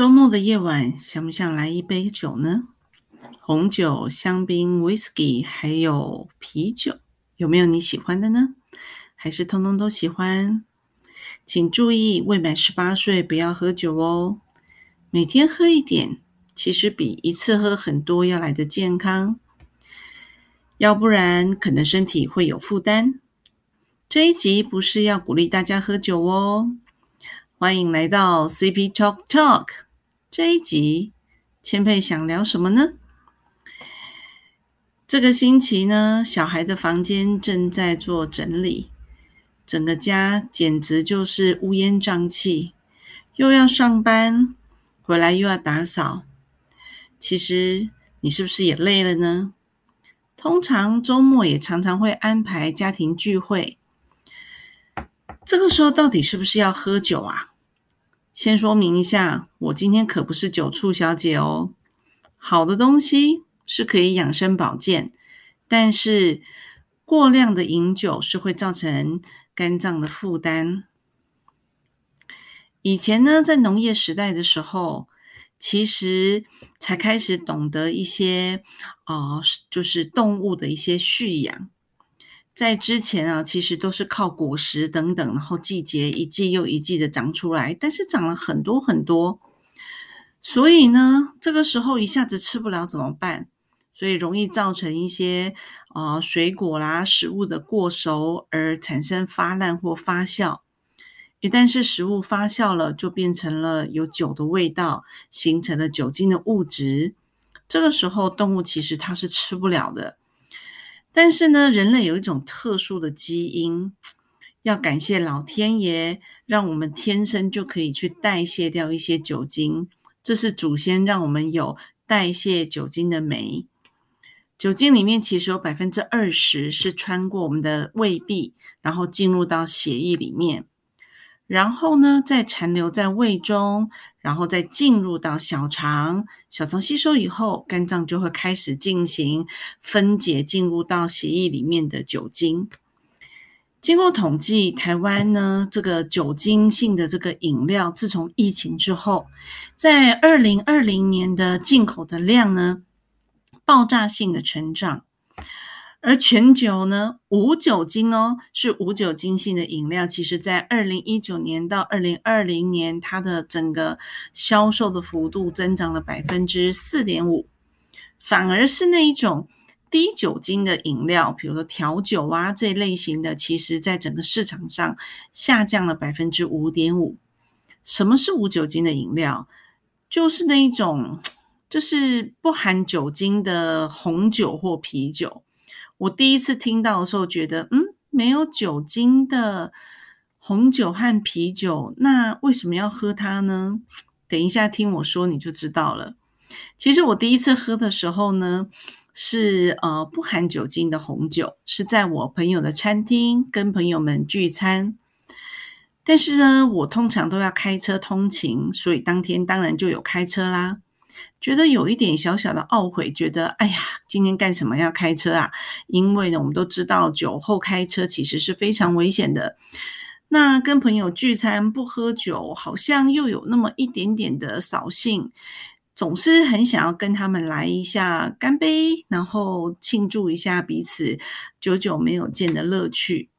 周末的夜晚，想不想来一杯酒呢？红酒、香槟、whisky，还有啤酒，有没有你喜欢的呢？还是通通都喜欢？请注意，未满十八岁不要喝酒哦。每天喝一点，其实比一次喝很多要来的健康。要不然，可能身体会有负担。这一集不是要鼓励大家喝酒哦。欢迎来到 CP Talk Talk 这一集，千佩想聊什么呢？这个星期呢，小孩的房间正在做整理，整个家简直就是乌烟瘴气，又要上班，回来又要打扫。其实你是不是也累了呢？通常周末也常常会安排家庭聚会，这个时候到底是不是要喝酒啊？先说明一下，我今天可不是酒醋小姐哦。好的东西是可以养生保健，但是过量的饮酒是会造成肝脏的负担。以前呢，在农业时代的时候，其实才开始懂得一些啊，就是动物的一些蓄养。在之前啊，其实都是靠果实等等，然后季节一季又一季的长出来，但是长了很多很多，所以呢，这个时候一下子吃不了怎么办？所以容易造成一些啊水果啦、食物的过熟而产生发烂或发酵。一旦是食物发酵了，就变成了有酒的味道，形成了酒精的物质。这个时候动物其实它是吃不了的。但是呢，人类有一种特殊的基因，要感谢老天爷，让我们天生就可以去代谢掉一些酒精。这是祖先让我们有代谢酒精的酶。酒精里面其实有百分之二十是穿过我们的胃壁，然后进入到血液里面。然后呢，再残留在胃中，然后再进入到小肠，小肠吸收以后，肝脏就会开始进行分解，进入到血液里面的酒精。经过统计，台湾呢这个酒精性的这个饮料，自从疫情之后，在二零二零年的进口的量呢，爆炸性的成长。而全酒呢，无酒精哦，是无酒精性的饮料。其实，在二零一九年到二零二零年，它的整个销售的幅度增长了百分之四点五，反而是那一种低酒精的饮料，比如说调酒啊这类型的，其实在整个市场上下降了百分之五点五。什么是无酒精的饮料？就是那一种，就是不含酒精的红酒或啤酒。我第一次听到的时候，觉得嗯，没有酒精的红酒和啤酒，那为什么要喝它呢？等一下听我说，你就知道了。其实我第一次喝的时候呢，是呃不含酒精的红酒，是在我朋友的餐厅跟朋友们聚餐。但是呢，我通常都要开车通勤，所以当天当然就有开车啦。觉得有一点小小的懊悔，觉得哎呀，今天干什么要开车啊？因为呢，我们都知道酒后开车其实是非常危险的。那跟朋友聚餐不喝酒，好像又有那么一点点的扫兴，总是很想要跟他们来一下干杯，然后庆祝一下彼此久久没有见的乐趣。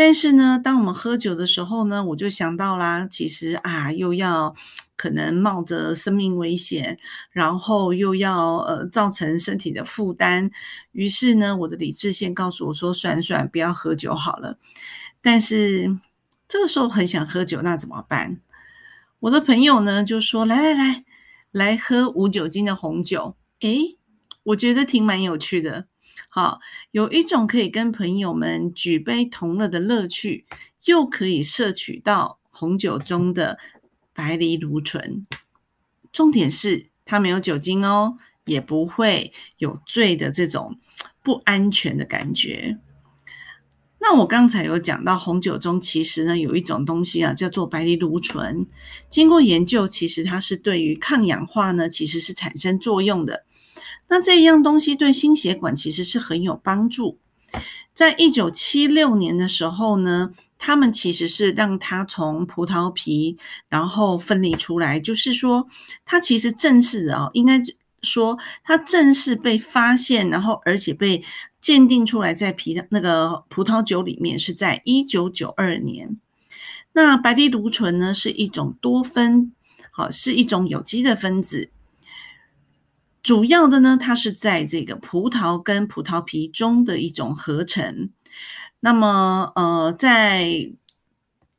但是呢，当我们喝酒的时候呢，我就想到啦，其实啊，又要可能冒着生命危险，然后又要呃造成身体的负担。于是呢，我的理智线告诉我说：“算算，不要喝酒好了。”但是这个时候很想喝酒，那怎么办？我的朋友呢就说：“来来来，来喝无酒精的红酒。”诶，我觉得挺蛮有趣的。好，有一种可以跟朋友们举杯同乐的乐趣，又可以摄取到红酒中的白藜芦醇。重点是它没有酒精哦，也不会有醉的这种不安全的感觉。那我刚才有讲到红酒中其实呢有一种东西啊，叫做白藜芦醇。经过研究，其实它是对于抗氧化呢，其实是产生作用的。那这一样东西对心血管其实是很有帮助。在一九七六年的时候呢，他们其实是让它从葡萄皮然后分离出来，就是说它其实正式的哦，应该说它正式被发现，然后而且被鉴定出来在皮那个葡萄酒里面是在一九九二年。那白藜芦醇呢是一种多酚，好是一种有机的分子。主要的呢，它是在这个葡萄跟葡萄皮中的一种合成。那么，呃，在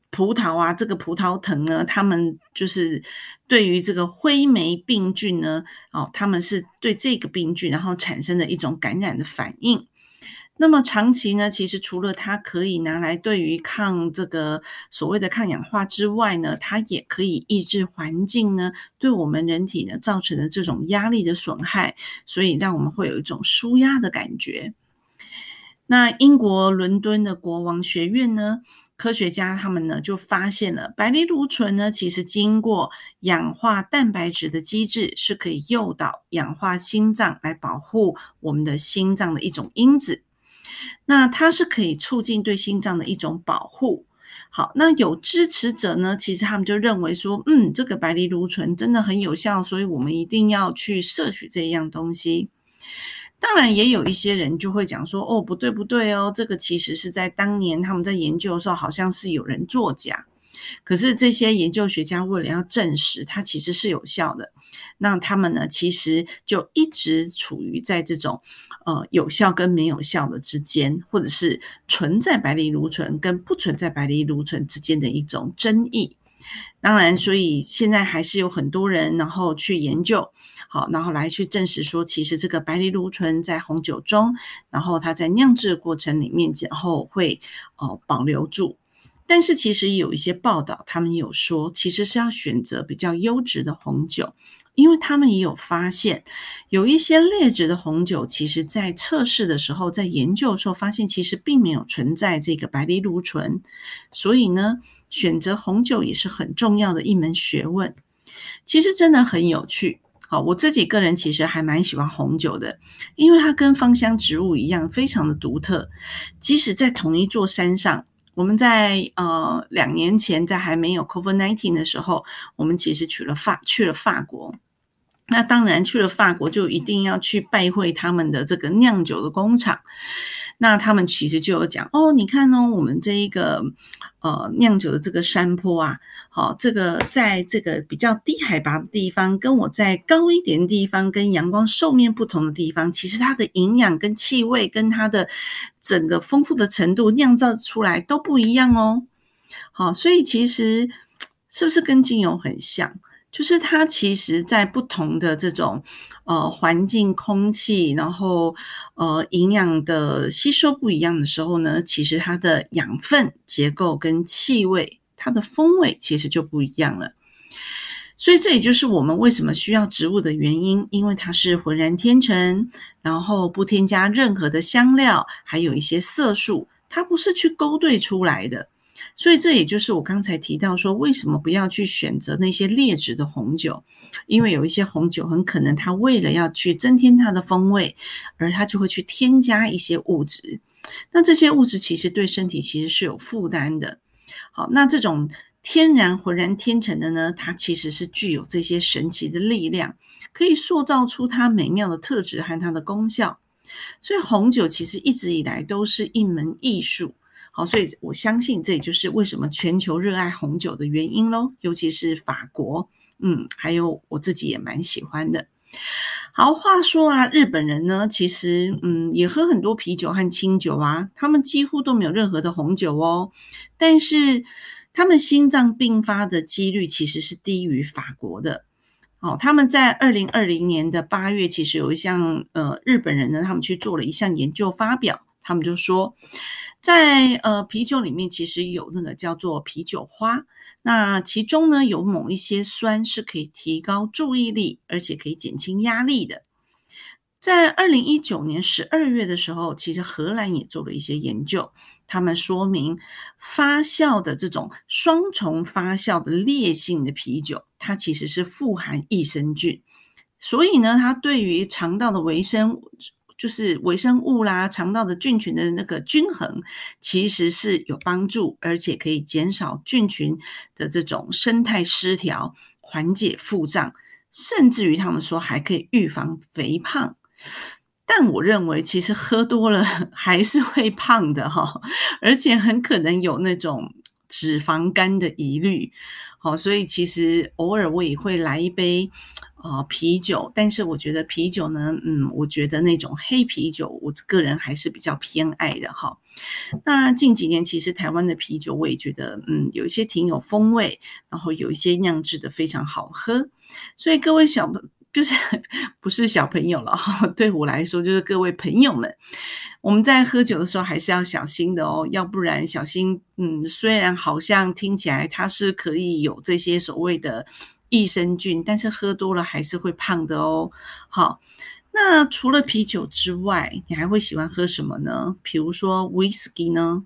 葡萄啊，这个葡萄藤呢，他们就是对于这个灰霉病菌呢，哦，他们是对这个病菌，然后产生的一种感染的反应。那么长期呢，其实除了它可以拿来对于抗这个所谓的抗氧化之外呢，它也可以抑制环境呢对我们人体呢造成的这种压力的损害，所以让我们会有一种舒压的感觉。那英国伦敦的国王学院呢，科学家他们呢就发现了白藜芦醇呢，其实经过氧化蛋白质的机制，是可以诱导氧化心脏来保护我们的心脏的一种因子。那它是可以促进对心脏的一种保护。好，那有支持者呢，其实他们就认为说，嗯，这个白藜芦醇真的很有效，所以我们一定要去摄取这一样东西。当然，也有一些人就会讲说，哦，不对不对哦，这个其实是在当年他们在研究的时候，好像是有人作假。可是这些研究学家为了要证实它其实是有效的，那他们呢，其实就一直处于在这种。呃，有效跟没有效的之间，或者是存在白藜芦醇跟不存在白藜芦醇之间的一种争议。当然，所以现在还是有很多人，然后去研究，好，然后来去证实说，其实这个白藜芦醇在红酒中，然后它在酿制的过程里面，然后会呃保留住。但是其实有一些报道，他们有说，其实是要选择比较优质的红酒。因为他们也有发现，有一些劣质的红酒，其实在测试的时候，在研究的时候，发现其实并没有存在这个白藜芦醇。所以呢，选择红酒也是很重要的一门学问。其实真的很有趣。好，我自己个人其实还蛮喜欢红酒的，因为它跟芳香植物一样，非常的独特。即使在同一座山上。我们在呃两年前，在还没有 COVID nineteen 的时候，我们其实去了法去了法国。那当然去了法国，就一定要去拜会他们的这个酿酒的工厂。那他们其实就有讲哦，你看哦，我们这一个呃酿酒的这个山坡啊，好，这个在这个比较低海拔的地方，跟我在高一点的地方，跟阳光受面不同的地方，其实它的营养跟气味跟它的整个丰富的程度酿造出来都不一样哦。好，所以其实是不是跟精油很像？就是它其实，在不同的这种呃环境、空气，然后呃营养的吸收不一样的时候呢，其实它的养分结构跟气味，它的风味其实就不一样了。所以这也就是我们为什么需要植物的原因，因为它是浑然天成，然后不添加任何的香料，还有一些色素，它不是去勾兑出来的。所以这也就是我刚才提到说，为什么不要去选择那些劣质的红酒？因为有一些红酒很可能它为了要去增添它的风味，而它就会去添加一些物质。那这些物质其实对身体其实是有负担的。好，那这种天然浑然天成的呢，它其实是具有这些神奇的力量，可以塑造出它美妙的特质和它的功效。所以红酒其实一直以来都是一门艺术。好，所以我相信这也就是为什么全球热爱红酒的原因喽，尤其是法国，嗯，还有我自己也蛮喜欢的。好，话说啊，日本人呢，其实嗯也喝很多啤酒和清酒啊，他们几乎都没有任何的红酒哦，但是他们心脏病发的几率其实是低于法国的。哦，他们在二零二零年的八月，其实有一项呃日本人呢，他们去做了一项研究发表，他们就说。在呃啤酒里面，其实有那个叫做啤酒花，那其中呢有某一些酸是可以提高注意力，而且可以减轻压力的。在二零一九年十二月的时候，其实荷兰也做了一些研究，他们说明发酵的这种双重发酵的烈性的啤酒，它其实是富含益生菌，所以呢，它对于肠道的维生。就是微生物啦、肠道的菌群的那个均衡，其实是有帮助，而且可以减少菌群的这种生态失调，缓解腹胀，甚至于他们说还可以预防肥胖。但我认为，其实喝多了还是会胖的哈，而且很可能有那种脂肪肝的疑虑。好，所以其实偶尔我也会来一杯啊啤酒，但是我觉得啤酒呢，嗯，我觉得那种黑啤酒，我个人还是比较偏爱的哈。那近几年其实台湾的啤酒，我也觉得嗯有一些挺有风味，然后有一些酿制的非常好喝，所以各位小朋。就是 不是小朋友了哈，对我来说就是各位朋友们，我们在喝酒的时候还是要小心的哦，要不然小心，嗯，虽然好像听起来它是可以有这些所谓的益生菌，但是喝多了还是会胖的哦。好，那除了啤酒之外，你还会喜欢喝什么呢？比如说 whisky 呢？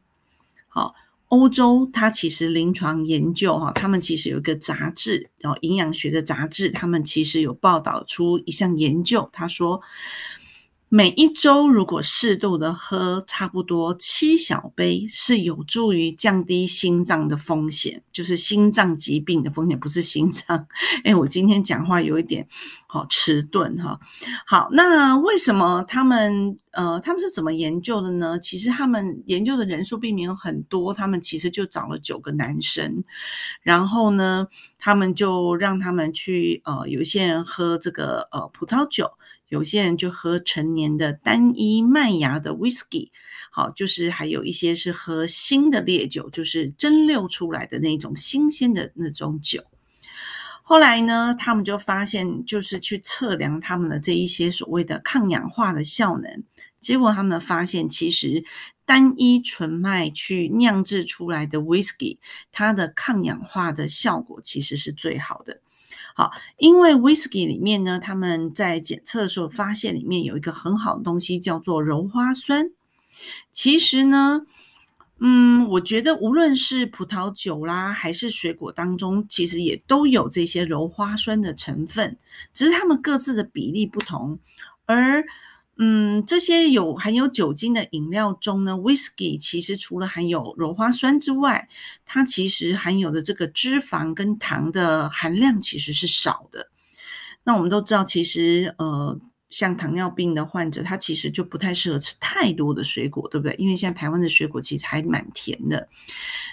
好。欧洲，它其实临床研究哈，他们其实有一个杂志，然后营养学的杂志，他们其实有报道出一项研究，他说。每一周如果适度的喝差不多七小杯，是有助于降低心脏的风险，就是心脏疾病的风险，不是心脏。哎，我今天讲话有一点好迟钝哈。好，那为什么他们呃他们是怎么研究的呢？其实他们研究的人数并没有很多，他们其实就找了九个男生，然后呢，他们就让他们去呃有一些人喝这个呃葡萄酒。有些人就喝成年的单一麦芽的 whisky，好，就是还有一些是喝新的烈酒，就是蒸馏出来的那种新鲜的那种酒。后来呢，他们就发现，就是去测量他们的这一些所谓的抗氧化的效能，结果他们发现，其实单一纯麦去酿制出来的 whisky，它的抗氧化的效果其实是最好的。好，因为 whisky 里面呢，他们在检测的时候发现里面有一个很好的东西，叫做鞣花酸。其实呢，嗯，我觉得无论是葡萄酒啦，还是水果当中，其实也都有这些鞣花酸的成分，只是他们各自的比例不同，而。嗯，这些有含有酒精的饮料中呢，whisky 其实除了含有鞣花酸之外，它其实含有的这个脂肪跟糖的含量其实是少的。那我们都知道，其实呃，像糖尿病的患者，他其实就不太适合吃太多的水果，对不对？因为现在台湾的水果其实还蛮甜的。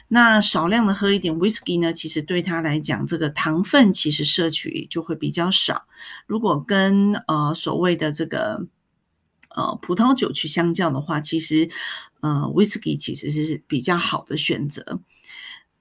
那少量的喝一点 whisky 呢，其实对他来讲，这个糖分其实摄取就会比较少。如果跟呃所谓的这个呃，葡萄酒去相较的话，其实呃，whisky 其实是比较好的选择。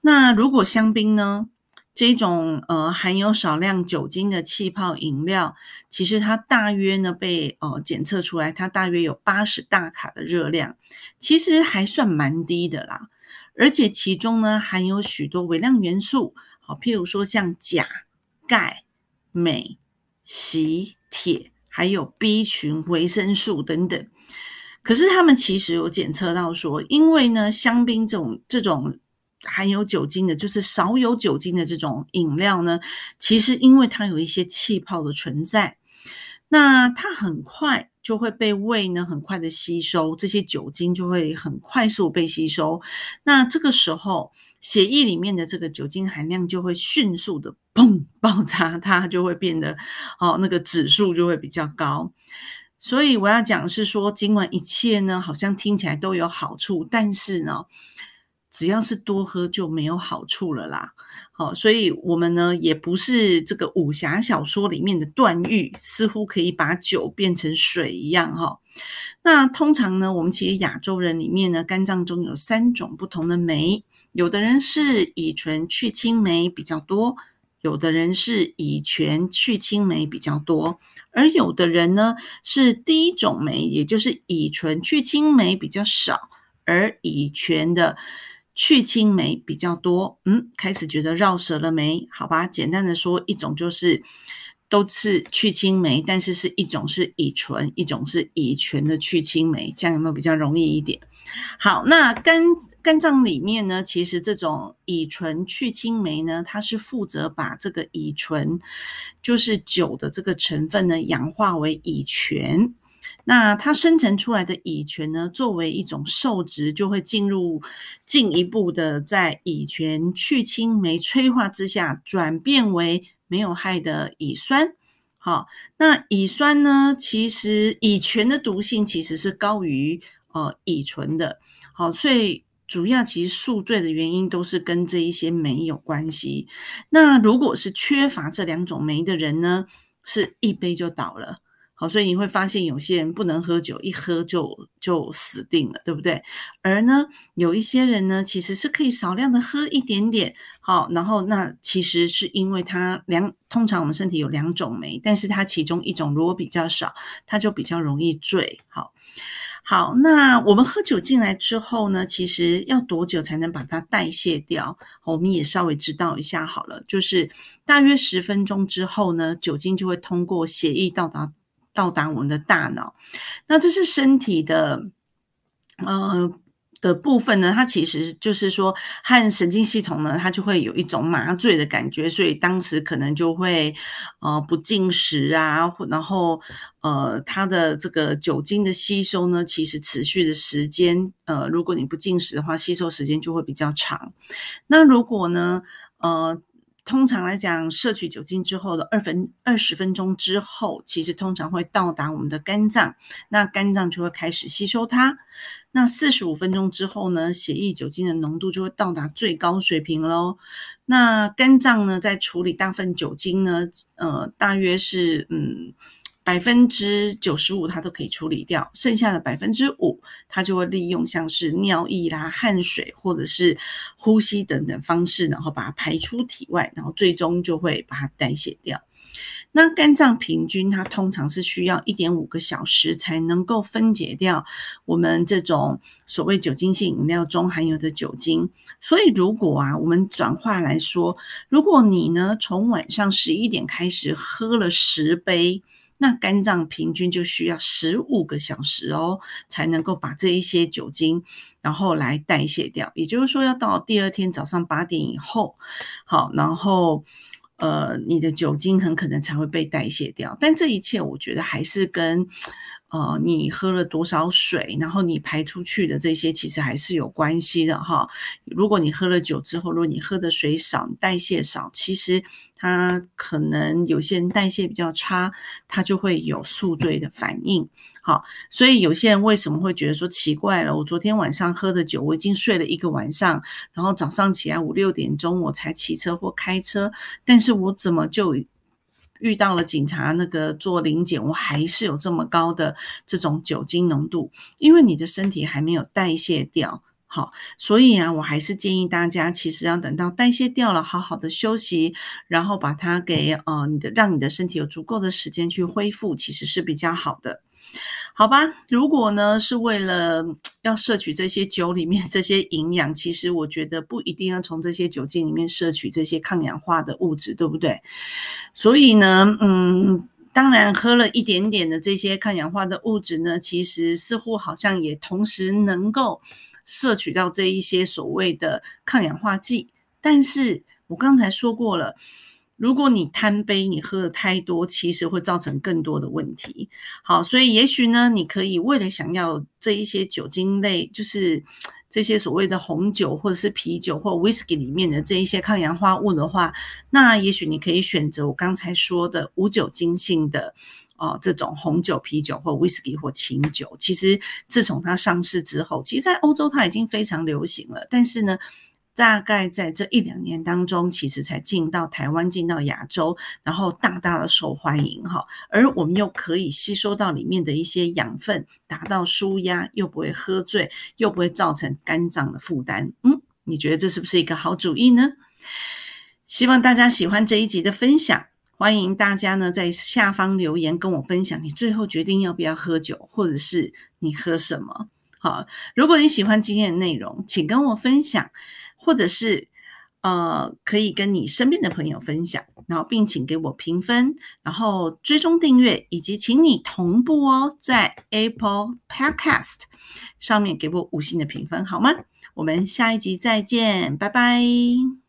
那如果香槟呢？这种呃含有少量酒精的气泡饮料，其实它大约呢被呃检测出来，它大约有八十大卡的热量，其实还算蛮低的啦。而且其中呢含有许多微量元素，好，譬如说像钾、钙、镁、锡、铁。还有 B 群维生素等等，可是他们其实有检测到说，因为呢，香槟这种这种含有酒精的，就是少有酒精的这种饮料呢，其实因为它有一些气泡的存在，那它很快就会被胃呢很快的吸收，这些酒精就会很快速被吸收，那这个时候。血液里面的这个酒精含量就会迅速的砰爆炸，它就会变得哦，那个指数就会比较高。所以我要讲是说，尽管一切呢好像听起来都有好处，但是呢，只要是多喝就没有好处了啦。好，所以我们呢也不是这个武侠小说里面的段誉，似乎可以把酒变成水一样哈。那通常呢，我们其实亚洲人里面呢，肝脏中有三种不同的酶。有的人是乙醇去氢酶比较多，有的人是乙醛去氢酶比较多，而有的人呢是第一种酶，也就是乙醇去氢酶比较少，而乙醛的去氢酶比较多。嗯，开始觉得绕舌了没？好吧，简单的说，一种就是都是去氢酶，但是是一种是乙醇，一种是乙醛的去氢酶，这样有没有比较容易一点？好，那肝肝脏里面呢，其实这种乙醇去氢酶呢，它是负责把这个乙醇，就是酒的这个成分呢，氧化为乙醛。那它生成出来的乙醛呢，作为一种受值，就会进入进一步的在乙醛去氢酶催化之下，转变为没有害的乙酸。好，那乙酸呢，其实乙醛的毒性其实是高于呃乙醇的。好，所以主要其实宿醉的原因都是跟这一些酶有关系。那如果是缺乏这两种酶的人呢，是一杯就倒了。好，所以你会发现有些人不能喝酒，一喝就就死定了，对不对？而呢，有一些人呢，其实是可以少量的喝一点点，好，然后那其实是因为它两，通常我们身体有两种酶，但是它其中一种如果比较少，它就比较容易醉。好，好，那我们喝酒进来之后呢，其实要多久才能把它代谢掉？我们也稍微知道一下好了，就是大约十分钟之后呢，酒精就会通过血液到达。到达我们的大脑，那这是身体的呃的部分呢，它其实就是说和神经系统呢，它就会有一种麻醉的感觉，所以当时可能就会呃不进食啊，然后呃它的这个酒精的吸收呢，其实持续的时间呃，如果你不进食的话，吸收时间就会比较长。那如果呢呃。通常来讲，摄取酒精之后的二分二十分钟之后，其实通常会到达我们的肝脏，那肝脏就会开始吸收它。那四十五分钟之后呢，血液酒精的浓度就会到达最高水平喽。那肝脏呢，在处理大份酒精呢，呃，大约是嗯。百分之九十五它都可以处理掉，剩下的百分之五，它就会利用像是尿液啦、汗水或者是呼吸等等方式，然后把它排出体外，然后最终就会把它代谢掉。那肝脏平均它通常是需要一点五个小时才能够分解掉我们这种所谓酒精性饮料中含有的酒精。所以如果啊，我们转化来说，如果你呢从晚上十一点开始喝了十杯。那肝脏平均就需要十五个小时哦，才能够把这一些酒精，然后来代谢掉。也就是说，要到第二天早上八点以后，好，然后呃，你的酒精很可能才会被代谢掉。但这一切，我觉得还是跟。呃，你喝了多少水，然后你排出去的这些，其实还是有关系的哈。如果你喝了酒之后，如果你喝的水少，代谢少，其实它可能有些人代谢比较差，他就会有宿醉的反应。好，所以有些人为什么会觉得说奇怪了？我昨天晚上喝的酒，我已经睡了一个晚上，然后早上起来五六点钟我才骑车或开车，但是我怎么就？遇到了警察那个做临检，我还是有这么高的这种酒精浓度，因为你的身体还没有代谢掉，好，所以啊，我还是建议大家，其实要等到代谢掉了，好好的休息，然后把它给呃你的，让你的身体有足够的时间去恢复，其实是比较好的。好吧，如果呢是为了要摄取这些酒里面这些营养，其实我觉得不一定要从这些酒精里面摄取这些抗氧化的物质，对不对？所以呢，嗯，当然喝了一点点的这些抗氧化的物质呢，其实似乎好像也同时能够摄取到这一些所谓的抗氧化剂，但是我刚才说过了。如果你贪杯，你喝的太多，其实会造成更多的问题。好，所以也许呢，你可以为了想要这一些酒精类，就是这些所谓的红酒或者是啤酒或 whisky 里面的这一些抗氧化物的话，那也许你可以选择我刚才说的无酒精性的哦，这种红酒、啤酒或 whisky 或清酒。其实自从它上市之后，其实在欧洲它已经非常流行了，但是呢。大概在这一两年当中，其实才进到台湾、进到亚洲，然后大大的受欢迎哈。而我们又可以吸收到里面的一些养分，达到舒压，又不会喝醉，又不会造成肝脏的负担。嗯，你觉得这是不是一个好主意呢？希望大家喜欢这一集的分享，欢迎大家呢在下方留言跟我分享，你最后决定要不要喝酒，或者是你喝什么。好，如果你喜欢今天的内容，请跟我分享。或者是呃，可以跟你身边的朋友分享，然后并请给我评分，然后追踪订阅，以及请你同步哦，在 Apple Podcast 上面给我五星的评分，好吗？我们下一集再见，拜拜。